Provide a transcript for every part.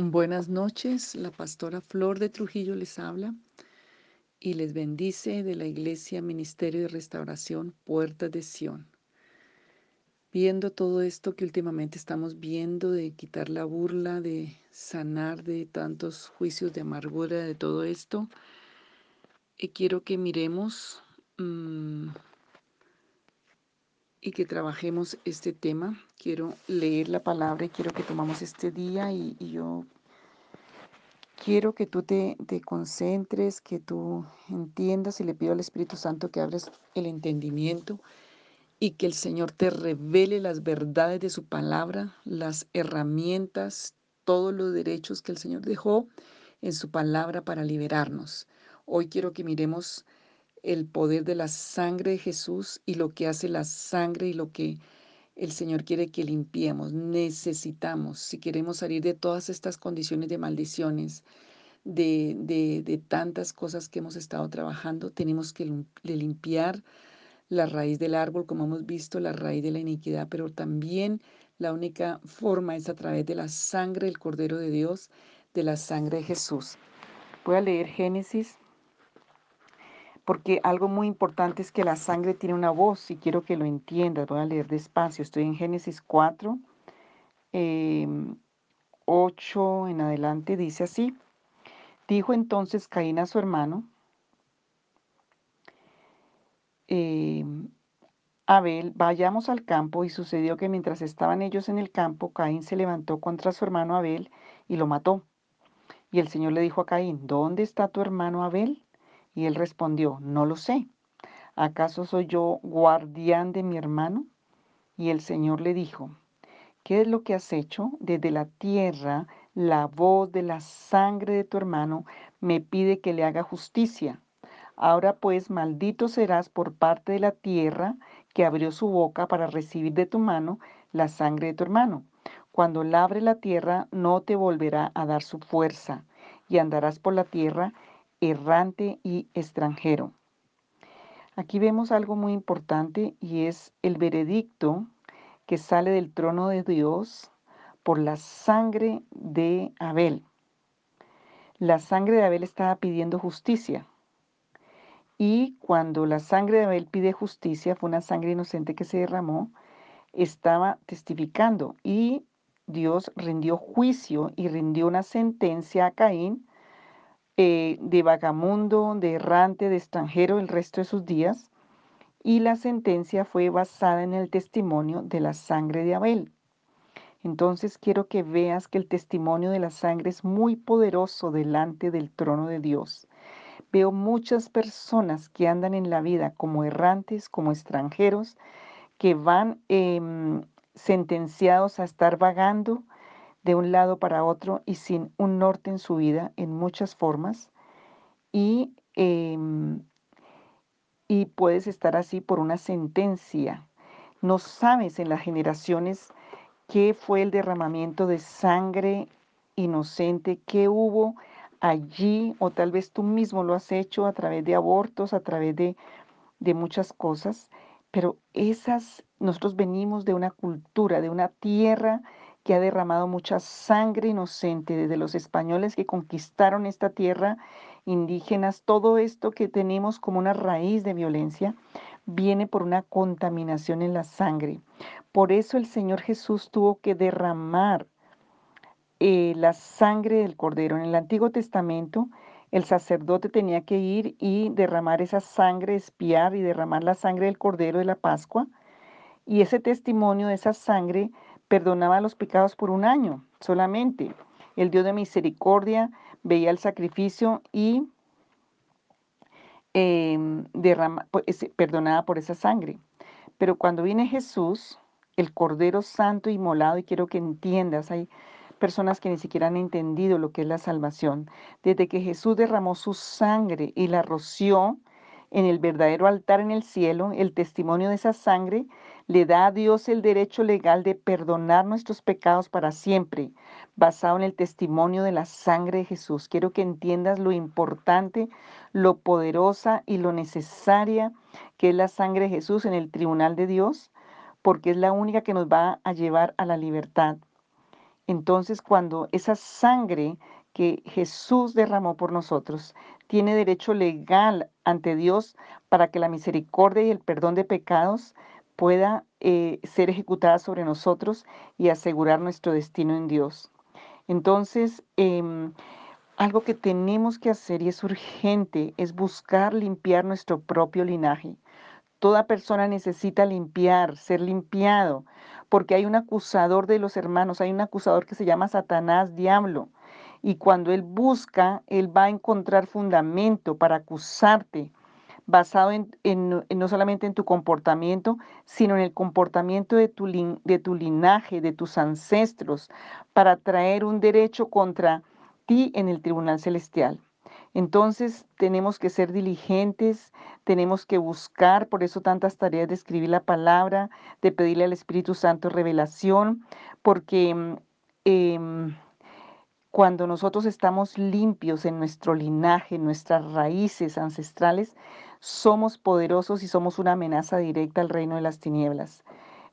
Buenas noches, la pastora Flor de Trujillo les habla y les bendice de la Iglesia Ministerio de Restauración Puertas de Sión. Viendo todo esto que últimamente estamos viendo de quitar la burla, de sanar de tantos juicios de amargura, de todo esto, y eh, quiero que miremos mmm, y que trabajemos este tema. Quiero leer la palabra y quiero que tomamos este día y, y yo quiero que tú te, te, concentres, que tú entiendas y le pido al Espíritu Santo que abres el entendimiento y que el Señor te revele las verdades de su palabra, las herramientas, todos los derechos que el Señor dejó en su palabra para liberarnos. Hoy quiero que miremos el poder de la sangre de Jesús y lo que hace la sangre y lo que el Señor quiere que limpiemos. Necesitamos, si queremos salir de todas estas condiciones de maldiciones, de, de, de tantas cosas que hemos estado trabajando, tenemos que limpiar la raíz del árbol, como hemos visto, la raíz de la iniquidad, pero también la única forma es a través de la sangre del Cordero de Dios, de la sangre de Jesús. Voy a leer Génesis porque algo muy importante es que la sangre tiene una voz y quiero que lo entiendas. Voy a leer despacio. Estoy en Génesis 4, eh, 8 en adelante. Dice así. Dijo entonces Caín a su hermano, eh, Abel, vayamos al campo. Y sucedió que mientras estaban ellos en el campo, Caín se levantó contra su hermano Abel y lo mató. Y el Señor le dijo a Caín, ¿dónde está tu hermano Abel? Y él respondió, no lo sé. ¿Acaso soy yo guardián de mi hermano? Y el Señor le dijo, ¿qué es lo que has hecho? Desde la tierra la voz de la sangre de tu hermano me pide que le haga justicia. Ahora pues maldito serás por parte de la tierra que abrió su boca para recibir de tu mano la sangre de tu hermano. Cuando labre la tierra no te volverá a dar su fuerza, y andarás por la tierra errante y extranjero. Aquí vemos algo muy importante y es el veredicto que sale del trono de Dios por la sangre de Abel. La sangre de Abel estaba pidiendo justicia. Y cuando la sangre de Abel pide justicia, fue una sangre inocente que se derramó, estaba testificando y Dios rindió juicio y rindió una sentencia a Caín eh, de vagamundo, de errante, de extranjero el resto de sus días, y la sentencia fue basada en el testimonio de la sangre de Abel. Entonces quiero que veas que el testimonio de la sangre es muy poderoso delante del trono de Dios. Veo muchas personas que andan en la vida como errantes, como extranjeros, que van eh, sentenciados a estar vagando, de un lado para otro y sin un norte en su vida en muchas formas. Y, eh, y puedes estar así por una sentencia. No sabes en las generaciones qué fue el derramamiento de sangre inocente, qué hubo allí, o tal vez tú mismo lo has hecho a través de abortos, a través de, de muchas cosas, pero esas, nosotros venimos de una cultura, de una tierra que ha derramado mucha sangre inocente desde los españoles que conquistaron esta tierra, indígenas, todo esto que tenemos como una raíz de violencia, viene por una contaminación en la sangre. Por eso el Señor Jesús tuvo que derramar eh, la sangre del cordero. En el Antiguo Testamento, el sacerdote tenía que ir y derramar esa sangre, espiar y derramar la sangre del cordero de la Pascua. Y ese testimonio de esa sangre perdonaba los pecados por un año solamente. El Dios de misericordia veía el sacrificio y eh, derrama, perdonaba por esa sangre. Pero cuando viene Jesús, el Cordero Santo y molado, y quiero que entiendas, hay personas que ni siquiera han entendido lo que es la salvación. Desde que Jesús derramó su sangre y la roció en el verdadero altar en el cielo, el testimonio de esa sangre le da a Dios el derecho legal de perdonar nuestros pecados para siempre, basado en el testimonio de la sangre de Jesús. Quiero que entiendas lo importante, lo poderosa y lo necesaria que es la sangre de Jesús en el tribunal de Dios, porque es la única que nos va a llevar a la libertad. entonces cuando esa sangre que Jesús derramó por nosotros tiene derecho legal ante Dios para que la misericordia y el perdón de pecados pueda eh, ser ejecutada sobre nosotros y asegurar nuestro destino en Dios. Entonces, em, algo que tenemos que hacer y es urgente es buscar limpiar nuestro propio linaje. Toda persona necesita limpiar, ser limpiado, porque hay un acusador de los hermanos, hay un acusador que se llama Satanás, diablo. Y cuando él busca, él va a encontrar fundamento para acusarte, basado en, no solamente en tu comportamiento, sino en el comportamiento de tu, linaje, de tus ancestros, para traer un derecho contra ti en el tribunal celestial. Entonces tenemos que ser diligentes, tenemos que buscar, por eso tantas tareas de escribir la palabra, de pedirle al Espíritu Santo revelación, porque eh, cuando nosotros estamos limpios en nuestro linaje, en nuestras raíces ancestrales, somos poderosos y somos una amenaza directa al reino de las tinieblas.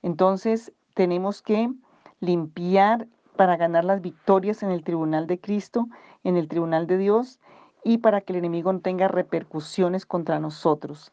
Entonces tenemos que limpiar para ganar las victorias en el tribunal de Cristo, en el tribunal de Dios y para que el enemigo no tenga repercusiones contra nosotros.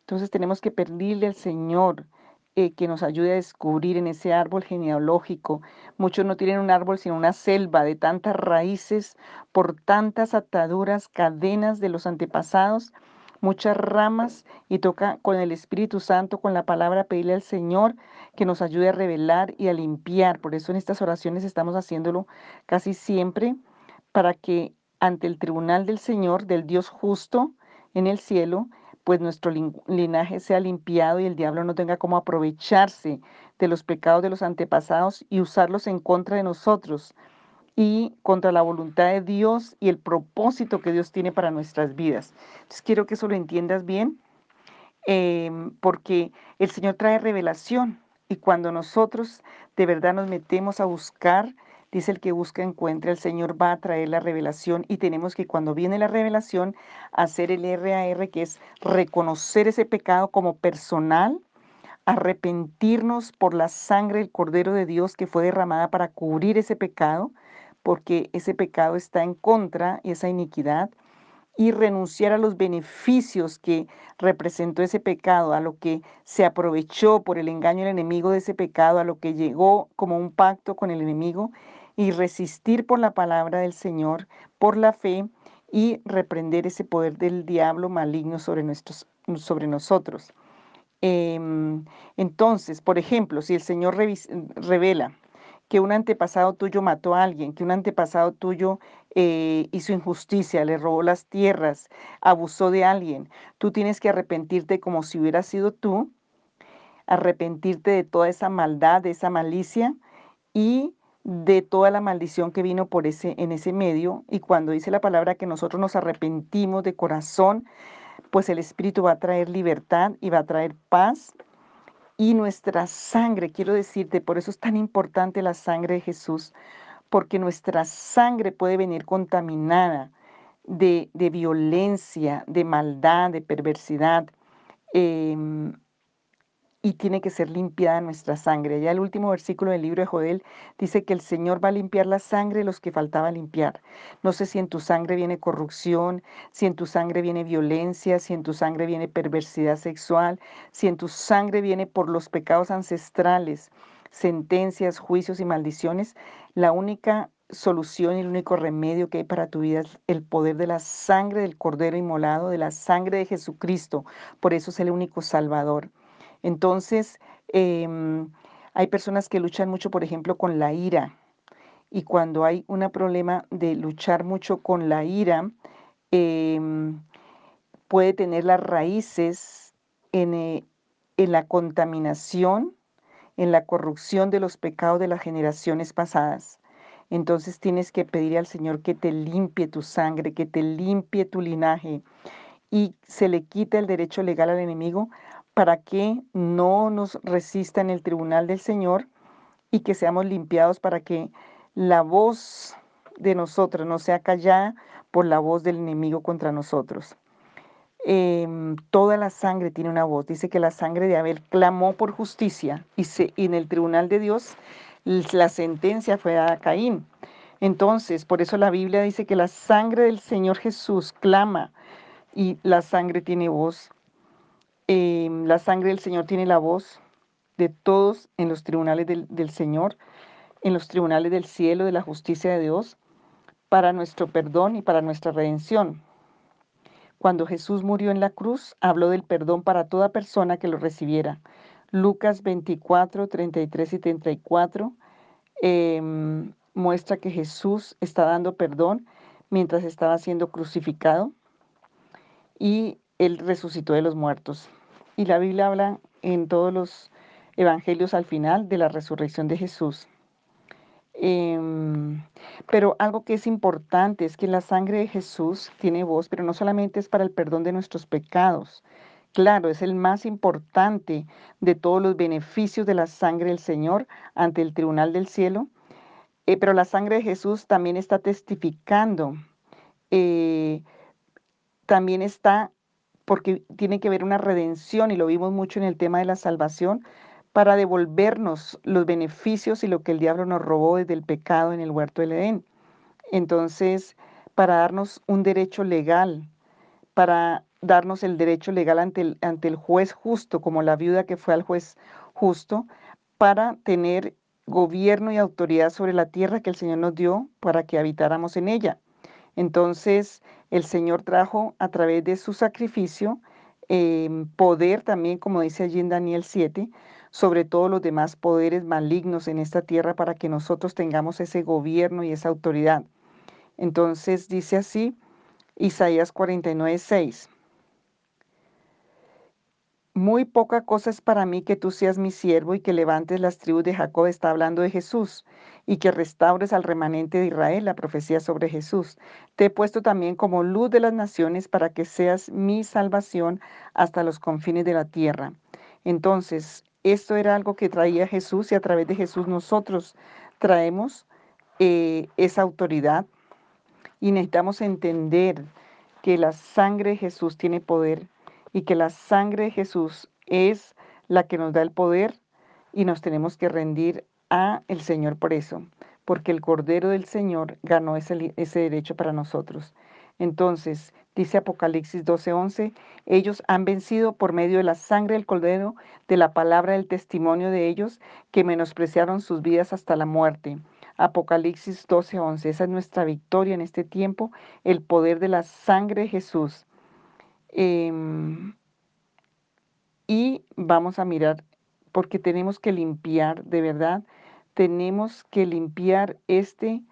Entonces tenemos que pedirle al Señor eh, que nos ayude a descubrir en ese árbol genealógico. Muchos no tienen un árbol sino una selva de tantas raíces, por tantas ataduras, cadenas de los antepasados muchas ramas y toca con el Espíritu Santo, con la palabra, pedirle al Señor que nos ayude a revelar y a limpiar. Por eso en estas oraciones estamos haciéndolo casi siempre para que ante el tribunal del Señor, del Dios justo en el cielo, pues nuestro linaje sea limpiado y el diablo no tenga como aprovecharse de los pecados de los antepasados y usarlos en contra de nosotros y contra la voluntad de Dios y el propósito que Dios tiene para nuestras vidas. Entonces quiero que eso lo entiendas bien, em, porque el Señor trae revelación y cuando nosotros de verdad nos metemos a buscar, dice el que busca encuentra, el Señor va a traer la revelación y tenemos que cuando viene la revelación hacer el RAR, que es reconocer ese pecado como personal, arrepentirnos por la sangre del Cordero de Dios que fue derramada para cubrir ese pecado, porque ese pecado está en contra, esa iniquidad, y renunciar a los beneficios que representó ese pecado, a lo que se aprovechó por el engaño del enemigo de ese pecado, a lo que llegó como un pacto con el enemigo, y resistir por la palabra del Señor, por la fe, y reprender ese poder del diablo maligno sobre, nuestros, sobre nosotros. Em, entonces, por ejemplo, si el Señor revela que un antepasado tuyo mató a alguien, que un antepasado tuyo eh, hizo injusticia, le robó las tierras, abusó de alguien, tú tienes que arrepentirte como si hubiera sido tú, arrepentirte de toda esa maldad, de esa malicia y de toda la maldición que vino por ese en ese medio. Y cuando dice la palabra que nosotros nos arrepentimos de corazón, pues el espíritu va a traer libertad y va a traer paz y nuestra sangre, quiero decirte, por eso es tan importante la sangre de Jesús, porque nuestra sangre puede venir contaminada de, violencia, de maldad, de perversidad. Em, y tiene que ser limpiada nuestra sangre. Ya el último versículo del libro de Joel dice que el Señor va a limpiar la sangre de los que faltaba limpiar. No sé si en tu sangre viene corrupción, si en tu sangre viene violencia, si en tu sangre viene perversidad sexual, si en tu sangre viene por los pecados ancestrales, sentencias, juicios y maldiciones. La única solución y el único remedio que hay para tu vida es el poder de la sangre del Cordero inmolado, de la sangre de Jesucristo. Por eso es el único Salvador. Entonces, em, hay personas que luchan mucho, por ejemplo, con la ira. Y cuando hay un problema de luchar mucho con la ira, em, puede tener las raíces en, eh, en la contaminación, en la corrupción de los pecados de las generaciones pasadas. Entonces tienes que pedir al Señor que te limpie tu sangre, que te limpie tu linaje y se le quita el derecho legal al enemigo para que no nos resista en el tribunal del Señor y que seamos limpiados para que la voz de nosotros no sea callada por la voz del enemigo contra nosotros. Em, toda la sangre tiene una voz. Dice que la sangre de Abel clamó por justicia y, en el tribunal de Dios la sentencia fue a Caín. Entonces, por eso la Biblia dice que la sangre del Señor Jesús clama y la sangre tiene voz. Em, la sangre del Señor tiene la voz de todos en los tribunales del, Señor, en los tribunales del cielo, de la justicia de Dios, para nuestro perdón y para nuestra redención. Cuando Jesús murió en la cruz, habló del perdón para toda persona que lo recibiera. Lucas 24, 33 y 34 em, muestra que Jesús está dando perdón mientras estaba siendo crucificado y él resucitó de los muertos. Y la Biblia habla en todos los evangelios al final de la resurrección de Jesús. Em, pero algo que es importante es que la sangre de Jesús tiene voz, pero no solamente es para el perdón de nuestros pecados. Claro, es el más importante de todos los beneficios de la sangre del Señor ante el tribunal del cielo. Eh, pero la sangre de Jesús también está testificando, eh, también está porque tiene que ver una redención y lo vimos mucho en el tema de la salvación, para devolvernos los beneficios y lo que el diablo nos robó desde el pecado en el huerto del Edén. Entonces, para darnos un derecho legal, para darnos el derecho legal ante el, ante el juez justo, como la viuda que fue al juez justo, para tener gobierno y autoridad sobre la tierra que el Señor nos dio para que habitáramos en ella. Entonces, el Señor trajo a través de su sacrificio eh, poder también, como dice allí en Daniel 7, sobre todos los demás poderes malignos en esta tierra para que nosotros tengamos ese gobierno y esa autoridad. Entonces dice así Isaías 49, 6. Muy poca cosa es para mí que tú seas mi siervo y que levantes las tribus de Jacob, está hablando de Jesús, y que restaures al remanente de Israel, la profecía sobre Jesús. Te he puesto también como luz de las naciones para que seas mi salvación hasta los confines de la tierra. Entonces, esto era algo que traía Jesús y a través de Jesús nosotros traemos eh, esa autoridad y necesitamos entender que la sangre de Jesús tiene poder y que la sangre de Jesús es la que nos da el poder y nos tenemos que rendir a el Señor por eso, porque el Cordero del Señor ganó ese, ese derecho para nosotros. Entonces, dice Apocalipsis 12:11, ellos han vencido por medio de la sangre del cordero, de la palabra del testimonio de ellos, que menospreciaron sus vidas hasta la muerte. Apocalipsis 12:11, esa es nuestra victoria en este tiempo, el poder de la sangre de Jesús. Em, y vamos a mirar, porque tenemos que limpiar, de verdad, tenemos que limpiar este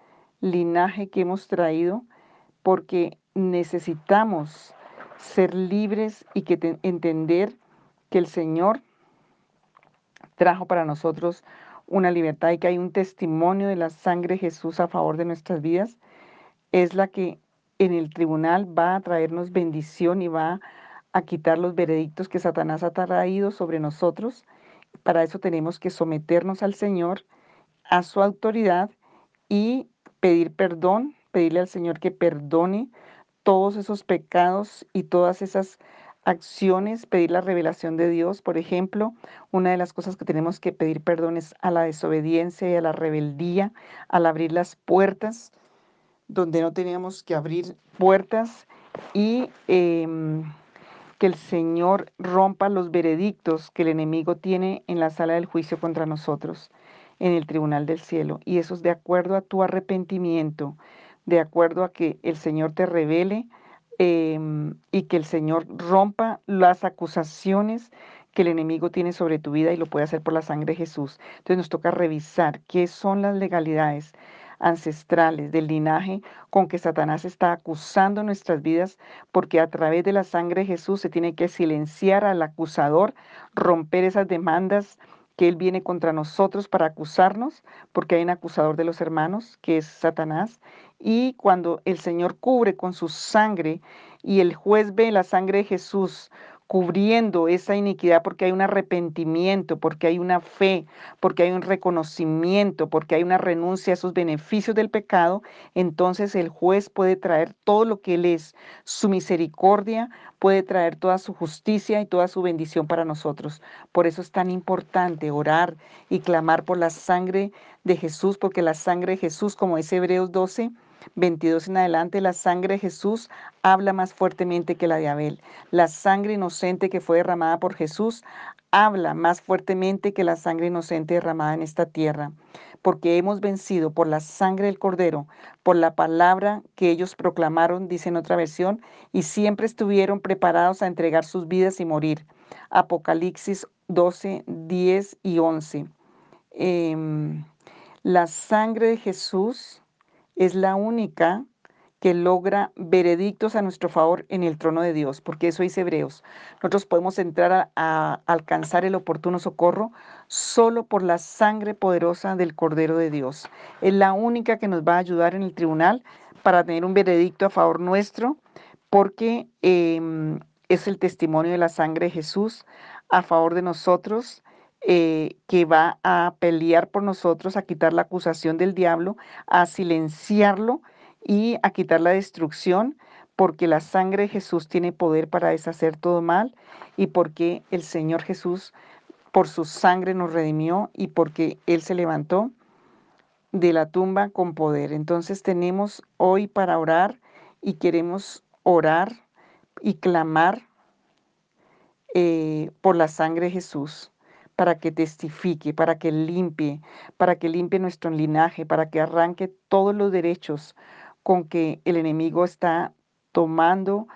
linaje que hemos traído porque necesitamos ser libres y que entender que el Señor trajo para nosotros una libertad y que hay un testimonio de la sangre de Jesús a favor de nuestras vidas, es la que en el tribunal va a traernos bendición y va a quitar los veredictos que Satanás ha traído sobre nosotros. Para eso tenemos que someternos al Señor, a su autoridad y pedir perdón pedirle al Señor que perdone todos esos pecados y todas esas acciones, pedir la revelación de Dios. Por ejemplo, una de las cosas que tenemos que pedir perdón es a la desobediencia y a la rebeldía, al abrir las puertas donde no teníamos que abrir puertas y em, que el Señor rompa los veredictos que el enemigo tiene en la sala del juicio contra nosotros, en el tribunal del cielo. Y eso es de acuerdo a tu arrepentimiento, de acuerdo a que el Señor te revele em, y que el Señor rompa las acusaciones que el enemigo tiene sobre tu vida y lo puede hacer por la sangre de Jesús. Entonces nos toca revisar qué son las legalidades ancestrales del linaje con que Satanás está acusando nuestras vidas, porque a través de la sangre de Jesús se tiene que silenciar al acusador, romper esas demandas que Él viene contra nosotros para acusarnos, porque hay un acusador de los hermanos, que es Satanás, y cuando el Señor cubre con su sangre y el juez ve la sangre de Jesús cubriendo esa iniquidad porque hay un arrepentimiento, porque hay una fe, porque hay un reconocimiento, porque hay una renuncia a esos beneficios del pecado, entonces el juez puede traer todo lo que Él es, su misericordia, puede traer toda su justicia y toda su bendición para nosotros. Por eso es tan importante orar y clamar por la sangre de Jesús, porque la sangre de Jesús, como es Hebreos 12, 22 en adelante, la sangre de Jesús habla más fuertemente que la de Abel. La sangre inocente que fue derramada por Jesús habla más fuertemente que la sangre inocente derramada en esta tierra, porque hemos vencido por la sangre del Cordero, por la palabra que ellos proclamaron, dice en otra versión, y siempre estuvieron preparados a entregar sus vidas y morir. Apocalipsis 12, 10 y 11. Em, la sangre de Jesús es la única que logra veredictos a nuestro favor en el trono de Dios, porque eso es Hebreos. Nosotros podemos entrar a, alcanzar el oportuno socorro solo por la sangre poderosa del Cordero de Dios. Es la única que nos va a ayudar en el tribunal para tener un veredicto a favor nuestro, porque eh, es el testimonio de la sangre de Jesús a favor de nosotros eh, que va a pelear por nosotros, a quitar la acusación del diablo, a silenciarlo y a quitar la destrucción, porque la sangre de Jesús tiene poder para deshacer todo mal y porque el Señor Jesús por su sangre nos redimió y porque Él se levantó de la tumba con poder. Entonces tenemos hoy para orar y queremos orar y clamar eh, por la sangre de Jesús para que testifique, para que limpie, para que limpie nuestro linaje, para que arranque todos los derechos con que el enemigo está tomando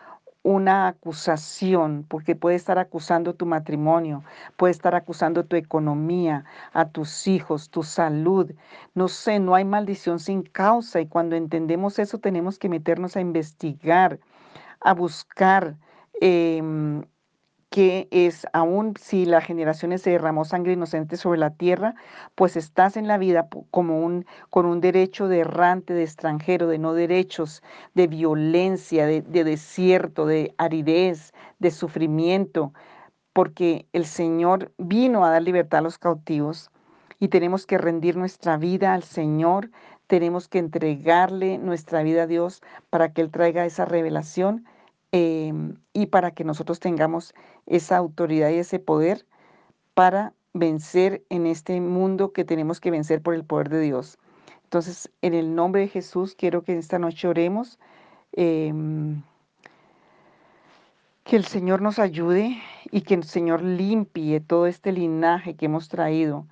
una acusación, porque puede estar acusando tu matrimonio, puede estar acusando tu economía, a tus hijos, tu salud. No sé, no hay maldición sin causa y cuando entendemos eso tenemos que meternos a investigar, a buscar. Eh, que es, aún si las generaciones se derramó sangre inocente sobre la tierra, pues estás en la vida como un, con un derecho de errante, de extranjero, de no derechos, de violencia, de, de desierto, de aridez, de sufrimiento, porque el Señor vino a dar libertad a los cautivos y tenemos que rendir nuestra vida al Señor, tenemos que entregarle nuestra vida a Dios para que Él traiga esa revelación Em, y para que nosotros tengamos esa autoridad y ese poder para vencer en este mundo que tenemos que vencer por el poder de Dios. Entonces, en el nombre de Jesús, quiero que esta noche oremos. Em, que el Señor nos ayude y que el Señor limpie todo este linaje que hemos traído.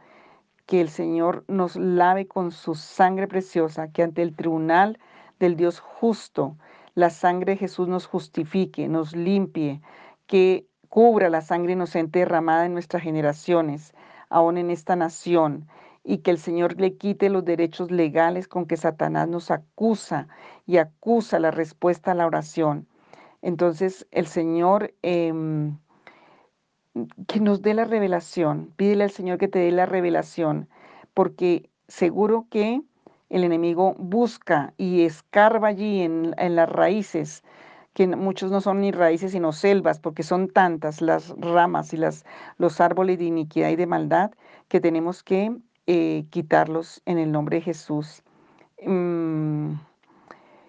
Que el Señor nos lave con su sangre preciosa, que ante el tribunal del Dios justo la sangre de Jesús nos justifique, nos limpie, que cubra la sangre inocente derramada en nuestras generaciones, aún en esta nación, y que el Señor le quite los derechos legales con que Satanás nos acusa y acusa la respuesta a la oración. Entonces el Señor em, que nos dé la revelación, pídele al Señor que te dé la revelación, porque seguro que el enemigo busca y escarba allí en, las raíces, que muchos no son ni raíces sino selvas, porque son tantas las ramas y las, los árboles de iniquidad y de maldad que tenemos que eh, quitarlos en el nombre de Jesús. Mm,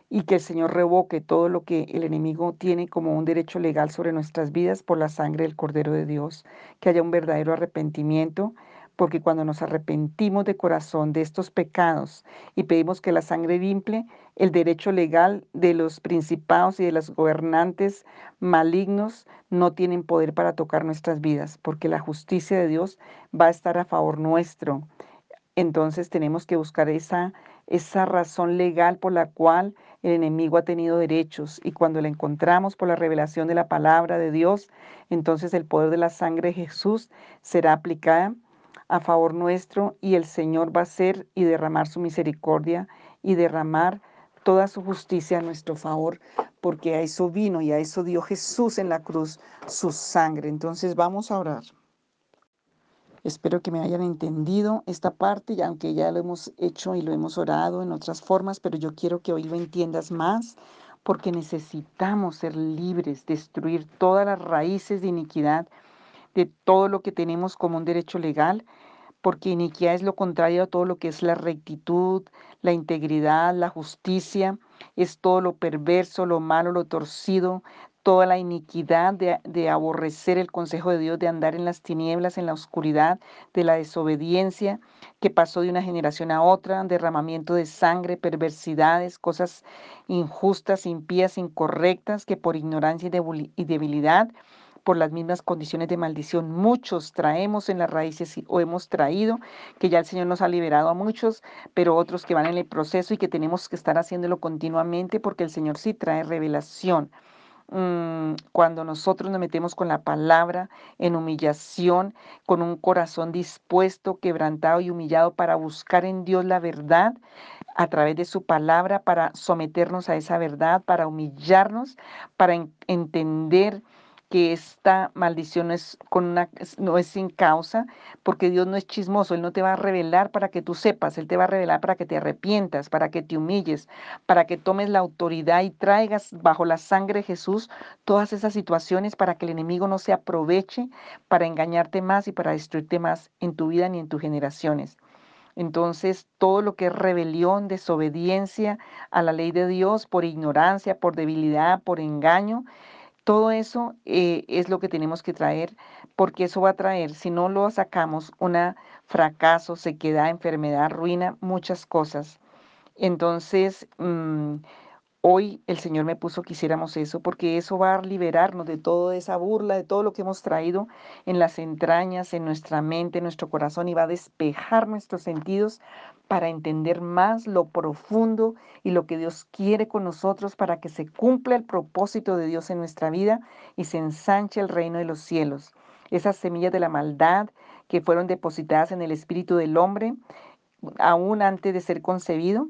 y que el Señor revoque todo lo que el enemigo tiene como un derecho legal sobre nuestras vidas por la sangre del Cordero de Dios, que haya un verdadero arrepentimiento porque cuando nos arrepentimos de corazón de estos pecados y pedimos que la sangre limpie, el derecho legal de los principados y de los gobernantes malignos no tienen poder para tocar nuestras vidas, porque la justicia de Dios va a estar a favor nuestro. Entonces tenemos que buscar esa, esa razón legal por la cual el enemigo ha tenido derechos y cuando la encontramos por la revelación de la palabra de Dios, entonces el poder de la sangre de Jesús será aplicada a favor nuestro y el Señor va a ser y derramar su misericordia y derramar toda su justicia a nuestro favor, porque a eso vino y a eso dio Jesús en la cruz su sangre. Entonces vamos a orar. Espero que me hayan entendido esta parte, y aunque ya lo hemos hecho y lo hemos orado en otras formas, pero yo quiero que hoy lo entiendas más porque necesitamos ser libres, destruir todas las raíces de iniquidad, de todo lo que tenemos como un derecho legal, porque iniquidad es lo contrario a todo lo que es la rectitud, la integridad, la justicia, es todo lo perverso, lo malo, lo torcido, toda la iniquidad de, aborrecer el consejo de Dios, de andar en las tinieblas, en la oscuridad, de la desobediencia que pasó de una generación a otra, derramamiento de sangre, perversidades, cosas injustas, impías, incorrectas, que por ignorancia y debilidad por las mismas condiciones de maldición. Muchos traemos en las raíces o hemos traído, que ya el Señor nos ha liberado a muchos, pero otros que van en el proceso y que tenemos que estar haciéndolo continuamente porque el Señor sí trae revelación. Mm, cuando nosotros nos metemos con la palabra en humillación, con un corazón dispuesto, quebrantado y humillado para buscar en Dios la verdad a través de su palabra, para someternos a esa verdad, para humillarnos, para entender que esta maldición no es, con una, no es sin causa, porque Dios no es chismoso, Él no te va a revelar para que tú sepas, Él te va a revelar para que te arrepientas, para que te humilles, para que tomes la autoridad y traigas bajo la sangre de Jesús todas esas situaciones para que el enemigo no se aproveche para engañarte más y para destruirte más en tu vida ni en tus generaciones. Entonces, todo lo que es rebelión, desobediencia a la ley de Dios por ignorancia, por debilidad, por engaño, todo eso eh, es lo que tenemos que traer, porque eso va a traer, si no lo sacamos, un fracaso, sequedad, enfermedad, ruina, muchas cosas. Entonces, mm, Hoy el Señor me puso que hiciéramos eso porque eso va a liberarnos de toda esa burla, de todo lo que hemos traído en las entrañas, en nuestra mente, en nuestro corazón y va a despejar nuestros sentidos para entender más lo profundo y lo que Dios quiere con nosotros para que se cumpla el propósito de Dios en nuestra vida y se ensanche el reino de los cielos. Esas semillas de la maldad que fueron depositadas en el espíritu del hombre aún antes de ser concebido.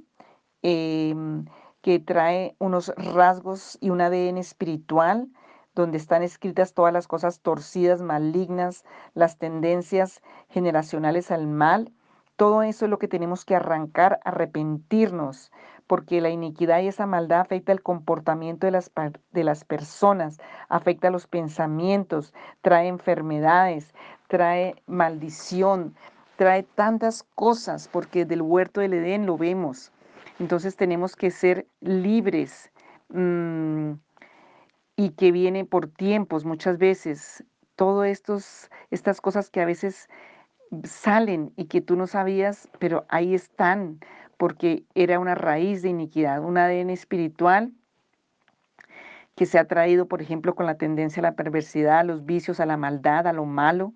Em, que trae unos rasgos y un ADN espiritual donde están escritas todas las cosas torcidas, malignas, las tendencias generacionales al mal. Todo eso es lo que tenemos que arrancar, arrepentirnos, porque la iniquidad y esa maldad afecta el comportamiento de las, de las personas, afecta los pensamientos, trae enfermedades, trae maldición, trae tantas cosas, porque del huerto del Edén lo vemos. Entonces tenemos que ser libres mm, y que viene por tiempos muchas veces. Todas estas cosas que a veces salen y que tú no sabías, pero ahí están, porque era una raíz de iniquidad, un ADN espiritual que se ha traído, por ejemplo, con la tendencia a la perversidad, a los vicios, a la maldad, a lo malo.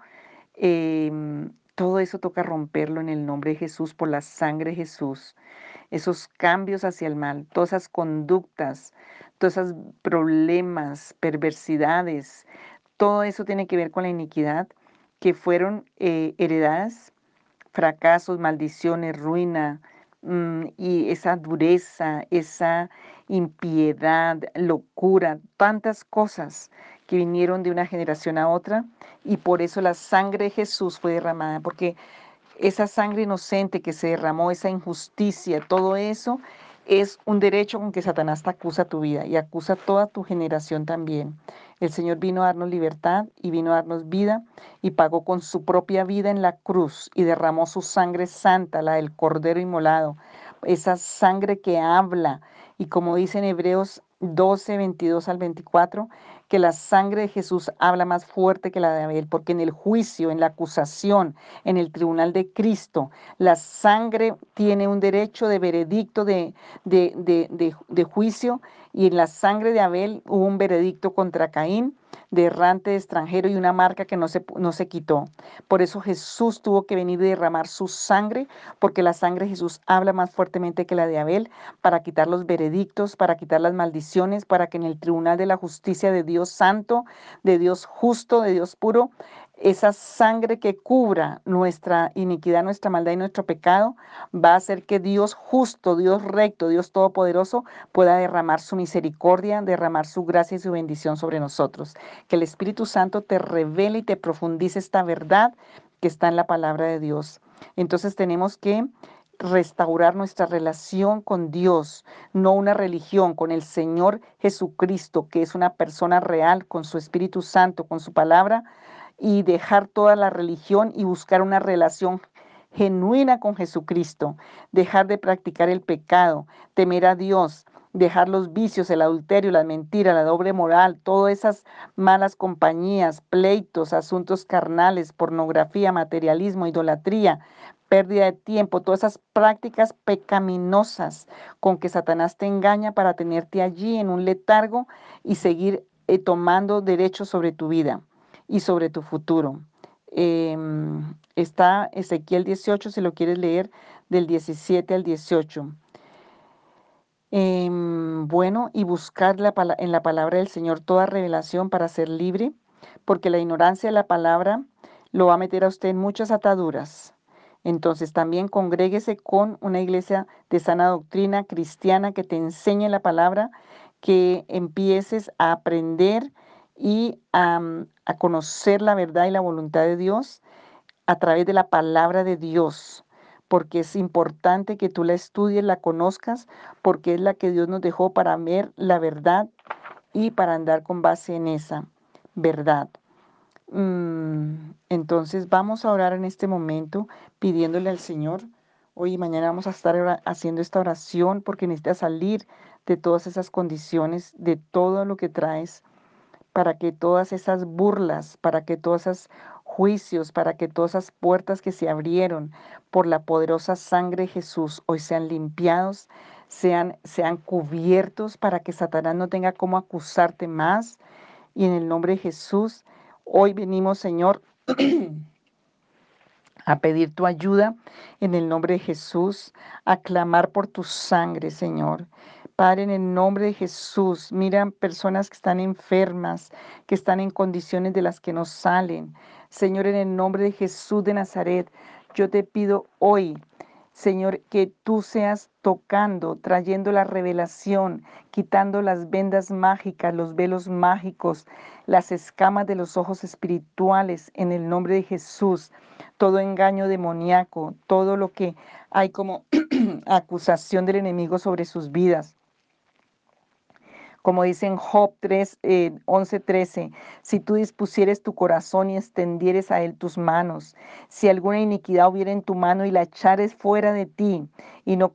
Em, todo eso toca romperlo en el nombre de Jesús, por la sangre de Jesús esos cambios hacia el mal, todas esas conductas, todos esos problemas, perversidades, todo eso tiene que ver con la iniquidad que fueron eh, heredadas, fracasos, maldiciones, ruina, mm, y esa dureza, esa impiedad, locura, tantas cosas que vinieron de una generación a otra y por eso la sangre de Jesús fue derramada, porque esa sangre inocente que se derramó, esa injusticia, todo eso es un derecho con que Satanás te acusa tu vida y acusa toda tu generación también. El Señor vino a darnos libertad y vino a darnos vida y pagó con su propia vida en la cruz y derramó su sangre santa, la del Cordero inmolado, esa sangre que habla. Y como dice en Hebreos 12, 22 al 24, que la sangre de Jesús habla más fuerte que la de Abel, porque en el juicio, en la acusación, en el tribunal de Cristo, la sangre tiene un derecho de veredicto de, de, juicio y en la sangre de Abel hubo un veredicto contra Caín de errante extranjero y una marca que no se, no se quitó. Por eso Jesús tuvo que venir y derramar su sangre, porque la sangre de Jesús habla más fuertemente que la de Abel, para quitar los veredictos, para quitar las maldiciones, para que en el tribunal de la justicia de Dios santo, de Dios justo, de Dios puro, esa sangre que cubra nuestra iniquidad, nuestra maldad y nuestro pecado, va a hacer que Dios justo, Dios recto, Dios todopoderoso pueda derramar su misericordia, derramar su gracia y su bendición sobre nosotros. Que el Espíritu Santo te revele y te profundice esta verdad que está en la palabra de Dios. Entonces tenemos que restaurar nuestra relación con Dios, no una religión, con el Señor Jesucristo, que es una persona real, con su Espíritu Santo, con su palabra, y dejar toda la religión y buscar una relación genuina con Jesucristo, dejar de practicar el pecado, temer a Dios, dejar los vicios, el adulterio, la mentira, la doble moral, todas esas malas compañías, pleitos, asuntos carnales, pornografía, materialismo, idolatría, pérdida de tiempo, todas esas prácticas pecaminosas con que Satanás te engaña para tenerte allí en un letargo y seguir eh, tomando derechos sobre tu vida y sobre tu futuro. Em, está Ezequiel 18, si lo quieres leer, del 17 al 18. Em, bueno, y buscar en la palabra del Señor toda revelación para ser libre, porque la ignorancia de la palabra lo va a meter a usted en muchas ataduras. Entonces también congréguese con una iglesia de sana doctrina cristiana que te enseñe la palabra, que empieces a aprender y a, conocer la verdad y la voluntad de Dios a través de la palabra de Dios porque es importante que tú la estudies, la conozcas, porque es la que Dios nos dejó para ver la verdad y para andar con base en esa verdad. Mm, entonces vamos a orar en este momento pidiéndole al Señor. Hoy y mañana vamos a estar haciendo esta oración porque necesitas salir de todas esas condiciones, de todo lo que traes, para que todas esas burlas, para que todas esas juicios, para que todas esas puertas que se abrieron por la poderosa sangre de Jesús hoy sean limpiados, sean, sean cubiertos para que Satanás no tenga cómo acusarte más. Y en el nombre de Jesús Hoy venimos, Señor, a pedir tu ayuda en el nombre de Jesús, a clamar por tu sangre, Señor. Padre, en el nombre de Jesús, miran personas que están enfermas, que están en condiciones de las que no salen. Señor, en el nombre de Jesús de Nazaret, yo te pido hoy Señor, que tú seas tocando, trayendo la revelación, quitando las vendas mágicas, los velos mágicos, las escamas de los ojos espirituales en el nombre de Jesús, todo engaño demoníaco, todo lo que hay como acusación del enemigo sobre sus vidas como dice en Job 3, 11, 13, si tú dispusieres tu corazón y extendieres a él tus manos, si alguna iniquidad hubiera en tu mano y la echares fuera de ti y no,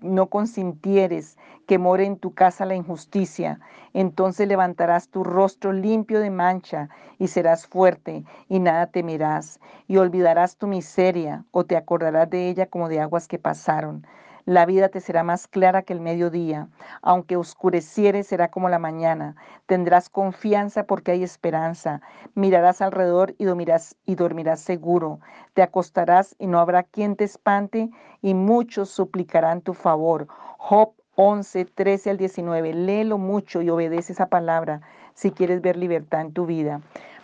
no consintieres que more en tu casa la injusticia, entonces levantarás tu rostro limpio de mancha y serás fuerte y nada temerás y olvidarás tu miseria o te acordarás de ella como de aguas que pasaron. La vida te será más clara que el mediodía. Aunque oscureciere, será como la mañana. Tendrás confianza porque hay esperanza. Mirarás alrededor y dormirás, y dormirás seguro. Te acostarás y no habrá quien te espante, y muchos suplicarán tu favor. Job 11, 13 al 19. Léelo mucho y obedece esa palabra si quieres ver libertad en tu vida.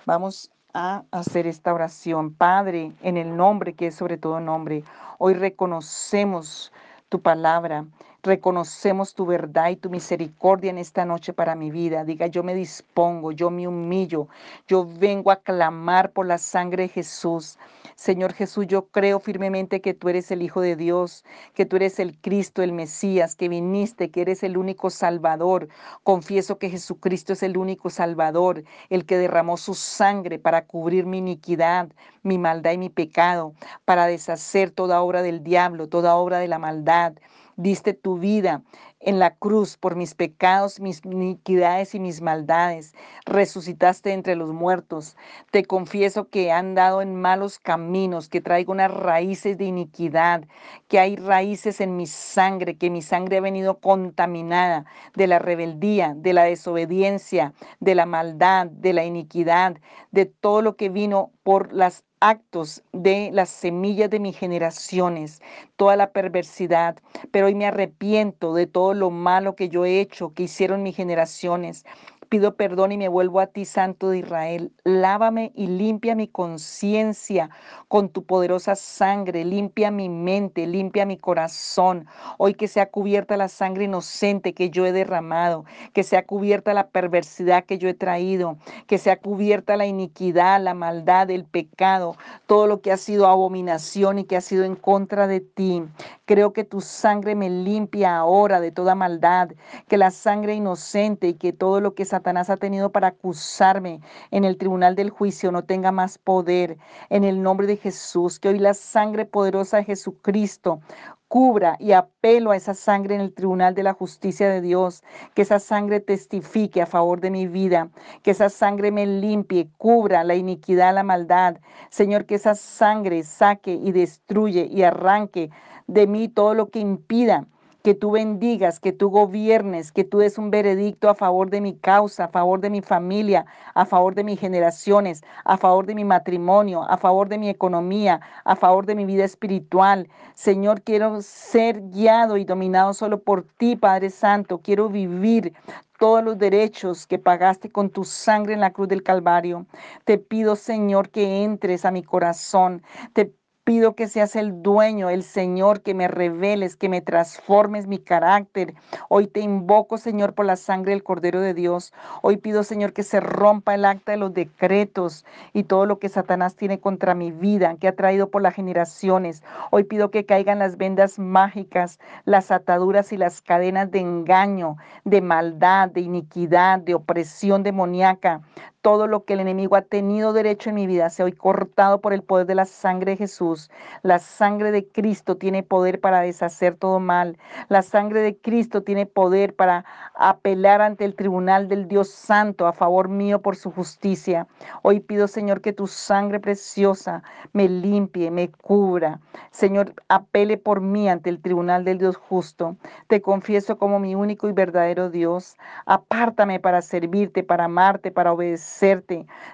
Vamos a hacer esta oración. Padre, en el nombre que es sobre todo nombre, hoy reconocemos tu palabra. Reconocemos tu verdad y tu misericordia en esta noche para mi vida. Diga, yo me dispongo, yo me humillo, yo vengo a clamar por la sangre de Jesús. Señor Jesús, yo creo firmemente que tú eres el Hijo de Dios, que tú eres el Cristo, el Mesías, que viniste, que eres el único Salvador. Confieso que Jesucristo es el único Salvador, el que derramó su sangre para cubrir mi iniquidad, mi maldad y mi pecado, para deshacer toda obra del diablo, toda obra de la maldad diste tu vida en la cruz por mis pecados, mis iniquidades y mis maldades. Resucitaste entre los muertos. Te confieso que he andado en malos caminos, que traigo unas raíces de iniquidad, que hay raíces en mi sangre, que mi sangre ha venido contaminada de la rebeldía, de la desobediencia, de la maldad, de la iniquidad, de todo lo que vino por las actos de las semillas de mis generaciones, toda la perversidad, pero hoy me arrepiento de todo lo malo que yo he hecho, que hicieron mis generaciones. Pido perdón y me vuelvo a ti, Santo de Israel. Lávame y limpia mi conciencia con tu poderosa sangre. Limpia mi mente, limpia mi corazón. Hoy que sea cubierta la sangre inocente que yo he derramado, que sea cubierta la perversidad que yo he traído, que sea cubierta la iniquidad, la maldad, el pecado, todo lo que ha sido abominación y que ha sido en contra de ti. Creo que tu sangre me limpia ahora de toda maldad, que la sangre inocente y que todo lo que Satanás ha tenido para acusarme en el tribunal del juicio no tenga más poder. En el nombre de Jesús, que hoy la sangre poderosa de Jesucristo cubra y apelo a esa sangre en el tribunal de la justicia de Dios, que esa sangre testifique a favor de mi vida, que esa sangre me limpie, cubra la iniquidad, la maldad. Señor, que esa sangre saque y destruye y arranque de mí todo lo que impida que tú bendigas, que tú gobiernes, que tú des un veredicto a favor de mi causa, a favor de mi familia, a favor de mis generaciones, a favor de mi matrimonio, a favor de mi economía, a favor de mi vida espiritual. Señor, quiero ser guiado y dominado solo por ti, Padre Santo. Quiero vivir todos los derechos que pagaste con tu sangre en la cruz del Calvario. Te pido, Señor, que entres a mi corazón. Te Pido que seas el dueño, el Señor, que me reveles, que me transformes mi carácter. Hoy te invoco, Señor, por la sangre del Cordero de Dios. Hoy pido, Señor, que se rompa el acta de los decretos y todo lo que Satanás tiene contra mi vida, que ha traído por las generaciones. Hoy pido que caigan las vendas mágicas, las ataduras y las cadenas de engaño, de maldad, de iniquidad, de opresión demoníaca todo lo que el enemigo ha tenido derecho en mi vida sea hoy cortado por el poder de la sangre de Jesús. La sangre de Cristo tiene poder para deshacer todo mal. La sangre de Cristo tiene poder para apelar ante el tribunal del Dios Santo a favor mío por su justicia. Hoy pido, Señor, que tu sangre preciosa me limpie, me cubra. Señor, apele por mí ante el tribunal del Dios justo. Te confieso como mi único y verdadero Dios. Apártame para servirte, para amarte, para obedecer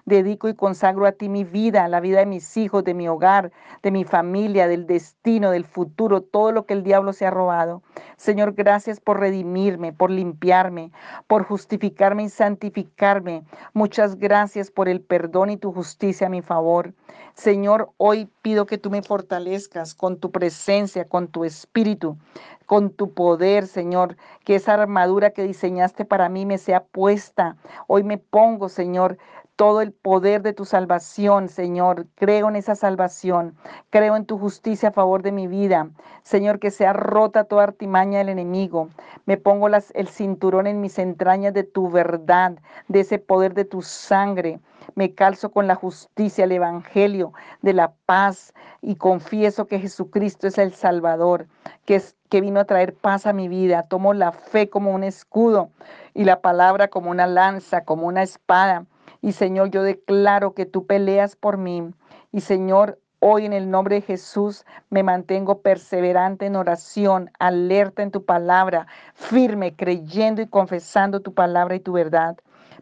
Dedico y consagro a ti mi vida, la vida de mis hijos, de mi hogar, de mi familia, del destino, del futuro, todo lo que el diablo se ha robado. Señor, gracias por redimirme, por limpiarme, por justificarme y santificarme. Muchas gracias por el perdón y tu justicia a mi favor. Señor, hoy pido que tú me fortalezcas con tu presencia, con tu espíritu con tu poder, Señor, que esa armadura que diseñaste para mí me sea puesta. Hoy me pongo, Señor, todo el poder de tu salvación, Señor. Creo en esa salvación. Creo en tu justicia a favor de mi vida. Señor, que sea rota toda artimaña del enemigo. Me pongo el cinturón en mis entrañas de tu verdad, de ese poder de tu sangre. Me calzo con la justicia, el evangelio de la paz y confieso que Jesucristo es el Salvador, que, es, que vino a traer paz a mi vida. Tomo la fe como un escudo y la palabra como una lanza, como una espada. Y Señor, yo declaro que tú peleas por mí. Y Señor, Hoy en el nombre de Jesús me mantengo perseverante en oración, alerta en tu palabra, firme, creyendo y confesando tu palabra y tu verdad.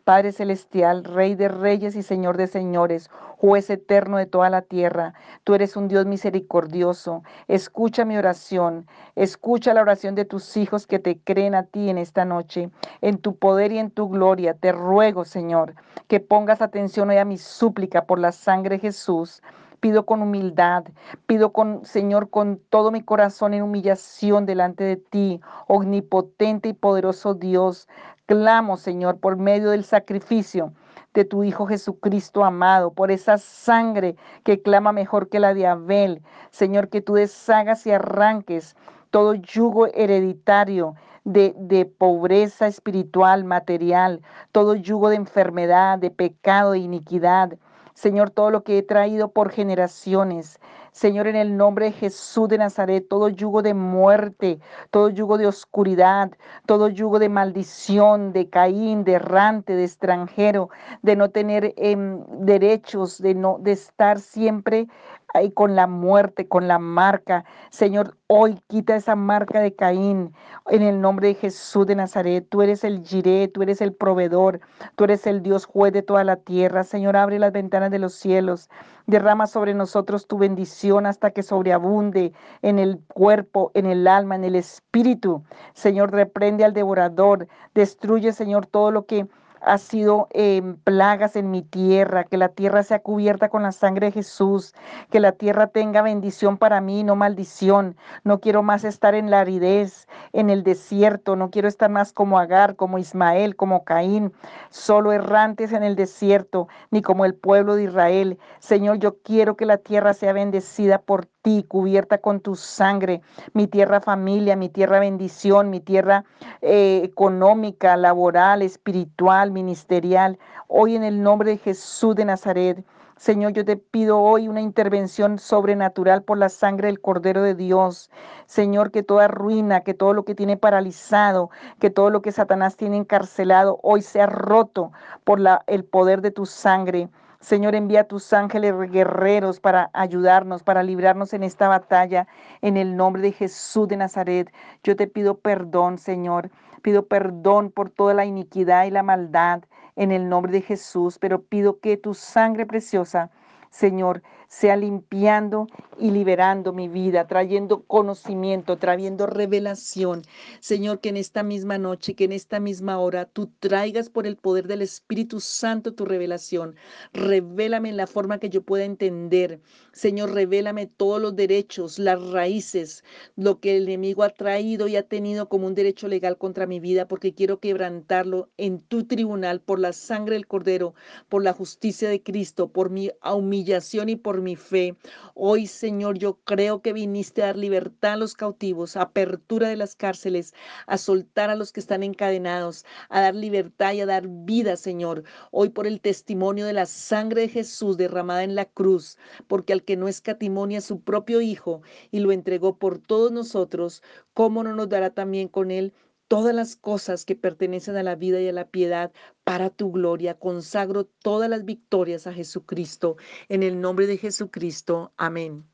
Padre Celestial, Rey de Reyes y Señor de Señores, juez eterno de toda la tierra, tú eres un Dios misericordioso. Escucha mi oración, escucha la oración de tus hijos que te creen a ti en esta noche. En tu poder y en tu gloria, te ruego, Señor, que pongas atención hoy a mi súplica por la sangre de Jesús pido con humildad, pido con, Señor, con todo mi corazón en humillación delante de ti, omnipotente y poderoso Dios. Clamo, Señor, por medio del sacrificio de tu Hijo Jesucristo amado, por esa sangre que clama mejor que la de Abel. Señor, que tú deshagas y arranques todo yugo hereditario de, de, pobreza espiritual, material, todo yugo de enfermedad, de pecado, de iniquidad. Señor, todo lo que he traído por generaciones. Señor, en el nombre de Jesús de Nazaret, todo yugo de muerte, todo yugo de oscuridad, todo yugo de maldición, de Caín, de errante, de extranjero, de no tener em, derechos, de no de estar siempre ahí con la muerte, con la marca. Señor, hoy quita esa marca de Caín en el nombre de Jesús de Nazaret. Tú eres el Jiré, tú eres el proveedor, tú eres el Dios juez de toda la tierra. Señor, abre las ventanas de los cielos. Derrama sobre nosotros tu bendición hasta que sobreabunde en el cuerpo, en el alma, en el espíritu. Señor, reprende al devorador. Destruye, Señor, todo lo que ha sido em, plagas en mi tierra, que la tierra sea cubierta con la sangre de Jesús, que la tierra tenga bendición para mí, no maldición. No quiero más estar en la aridez, en el desierto, no quiero estar más como Agar, como Ismael, como Caín, solo errantes en el desierto, ni como el pueblo de Israel. Señor, yo quiero que la tierra sea bendecida por ti, cubierta con tu sangre, mi tierra familia, mi tierra bendición, mi tierra eh, económica, laboral, espiritual, ministerial. Hoy en el nombre de Jesús de Nazaret. Señor, yo te pido hoy una intervención sobrenatural por la sangre del Cordero de Dios. Señor, que toda ruina, que todo lo que tiene paralizado, que todo lo que Satanás tiene encarcelado, hoy sea roto por la, el poder de tu sangre. Señor, envía tus ángeles guerreros para ayudarnos, para librarnos en esta batalla. En el nombre de Jesús de Nazaret, yo te pido perdón, Señor. Pido perdón por toda la iniquidad y la maldad en el nombre de Jesús, pero pido que tu sangre preciosa Señor, sea limpiando y liberando mi vida, trayendo conocimiento, trayendo revelación. Señor, que en esta misma noche, que en esta misma hora, tú traigas por el poder del Espíritu Santo tu revelación. Revélame en la forma que yo pueda entender. Señor, revélame todos los derechos, las raíces, lo que el enemigo ha traído y ha tenido como un derecho legal contra mi vida, porque quiero quebrantarlo en tu tribunal por la sangre del Cordero, por la justicia de Cristo, por mi humillación y por mi fe. Hoy, Señor, yo creo que viniste a dar libertad a los cautivos, apertura de las cárceles, a soltar a los que están encadenados, a dar libertad y a dar vida, Señor. Hoy por el testimonio de la sangre de Jesús derramada en la cruz, porque al que no escatimonia a su propio Hijo y lo entregó por todos nosotros, ¿cómo no nos dará también con él? Todas las cosas que pertenecen a la vida y a la piedad para tu gloria. Consagro todas las victorias a Jesucristo. En el nombre de Jesucristo. Amén.